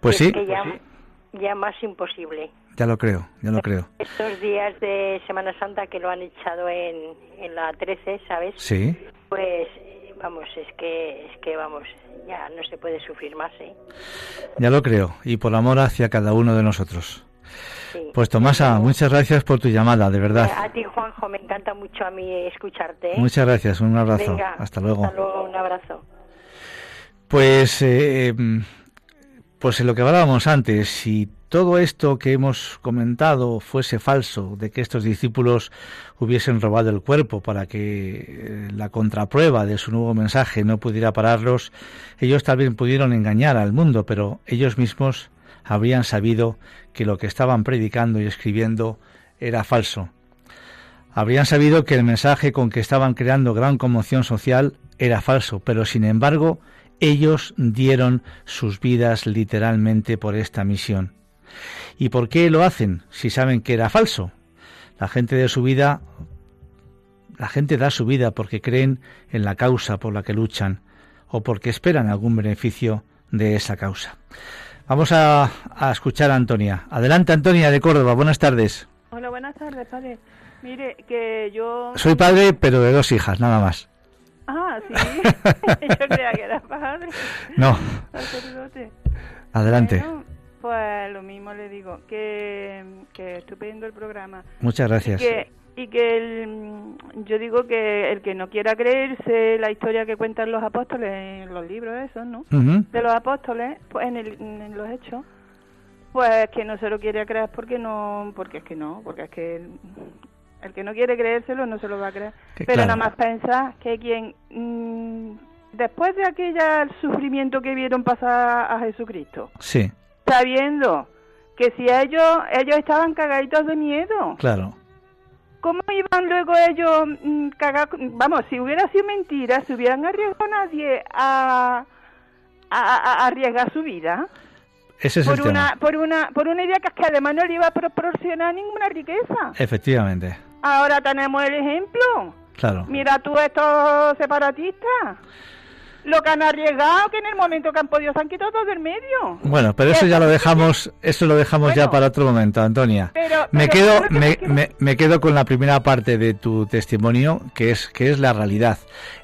Pues sí. Que ya, pues ya más imposible. Ya lo creo, ya lo creo. Estos días de Semana Santa que lo han echado en, en la 13, ¿sabes? Sí. Pues vamos, es que, es que vamos, ya no se puede sufrir más, ¿eh? Ya lo creo, y por amor hacia cada uno de nosotros. Pues Tomasa, muchas gracias por tu llamada, de verdad. A ti, Juanjo, me encanta mucho a mí escucharte. ¿eh? Muchas gracias, un abrazo. hasta luego. Hasta luego, un abrazo. Pues, eh, pues en lo que hablábamos antes, si todo esto que hemos comentado fuese falso, de que estos discípulos hubiesen robado el cuerpo para que eh, la contraprueba de su nuevo mensaje no pudiera pararlos, ellos también pudieron engañar al mundo, pero ellos mismos habrían sabido que lo que estaban predicando y escribiendo era falso. Habrían sabido que el mensaje con que estaban creando gran conmoción social era falso, pero sin embargo ellos dieron sus vidas literalmente por esta misión. ¿Y por qué lo hacen si saben que era falso? La gente de su vida la gente da su vida porque creen en la causa por la que luchan o porque esperan algún beneficio de esa causa. Vamos a, escuchar a Antonia. Adelante, Antonia, de Córdoba. Buenas tardes. Hola, buenas tardes, padre. Mire, que yo... Soy padre, pero de dos hijas, nada más. Ah, sí. yo creía que era padre. No. Adelante. pues lo mismo le digo, que, que estupendo el programa. Muchas gracias y que el, yo digo que el que no quiera creerse la historia que cuentan los apóstoles en los libros esos, ¿no? De los apóstoles, pues en, el, en los hechos, pues que no se lo quiere creer porque no, porque es que no, porque es que El que no quiere creérselo no se lo va a creer. Pero nada más pensar que quien, mm, después de aquella sufrimiento que vieron pasar a Jesucristo, sí. sabiendo que si ellos, ellos estaban cagaditos de miedo. Claro. ¿Cómo iban luego ellos mm, cagados? Vamos, si hubiera sido mentira, ¿se hubieran arriesgado nadie a, a, arriesgar su vida? Ese es por el una, tema. Por una, por una idea que, que además no le iba a proporcionar ninguna riqueza. Efectivamente. Ahora tenemos el ejemplo. Claro. Mira tú estos separatistas. Lo que han arriesgado, que en el momento que han podido se han quitado todo del medio. Bueno, pero eso ya lo dejamos, eso lo dejamos ya para otro momento, Antonia. me quedo, me, me, quedo con la primera parte de tu testimonio, que es, que es la realidad.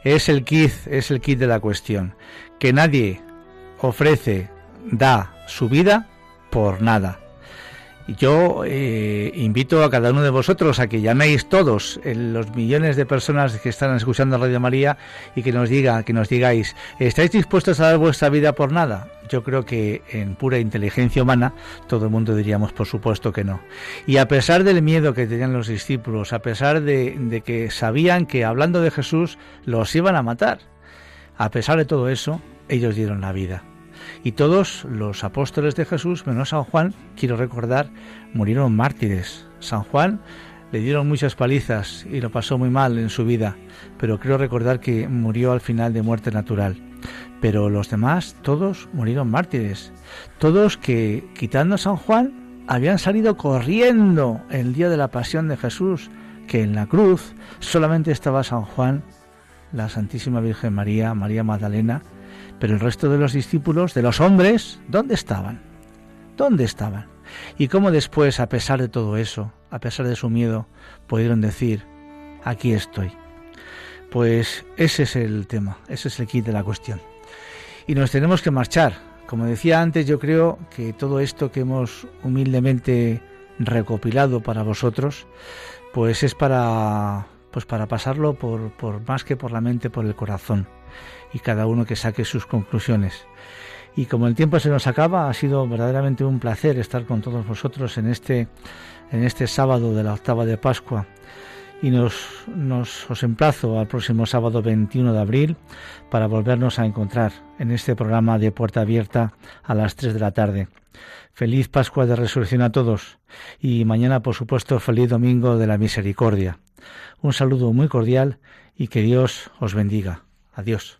Es el kit, es el kit de la cuestión. Que nadie ofrece, da su vida por nada. Yo eh, invito a cada uno de vosotros a que llaméis todos los millones de personas que están escuchando Radio María y que nos diga, que nos digáis, ¿estáis dispuestos a dar vuestra vida por nada? Yo creo que en pura inteligencia humana todo el mundo diríamos por supuesto que no. Y a pesar del miedo que tenían los discípulos, a pesar de que sabían que hablando de Jesús los iban a matar, a pesar de todo eso, ellos dieron la vida. Y todos los apóstoles de Jesús, menos San Juan, quiero recordar, murieron mártires. San Juan le dieron muchas palizas y lo pasó muy mal en su vida, pero creo recordar que murió al final de muerte natural. Pero los demás, todos murieron mártires. Todos que, quitando San Juan, habían salido corriendo el día de la pasión de Jesús, que en la cruz solamente estaba San Juan, la Santísima Virgen María, María Magdalena, pero el resto de los discípulos, de los hombres, ¿dónde estaban? ¿Dónde estaban? Y cómo después, a pesar de todo eso, a pesar de su miedo, pudieron decir, aquí estoy. Pues ese es el tema, ese es el kit de la cuestión. Y nos tenemos que marchar. Como decía antes, yo creo que todo esto que hemos humildemente recopilado para vosotros, pues es para, pues para pasarlo por, por más que por la mente, por el corazón y cada uno que saque sus conclusiones. Y como el tiempo se nos acaba, ha sido verdaderamente un placer estar con todos vosotros en este, en este sábado de la octava de Pascua. Y nos, nos os emplazo al próximo sábado 21 de abril para volvernos a encontrar en este programa de Puerta Abierta a las 3 de la tarde. Feliz Pascua de Resurrección a todos y mañana, por supuesto, feliz Domingo de la Misericordia. Un saludo muy cordial y que Dios os bendiga. Adiós.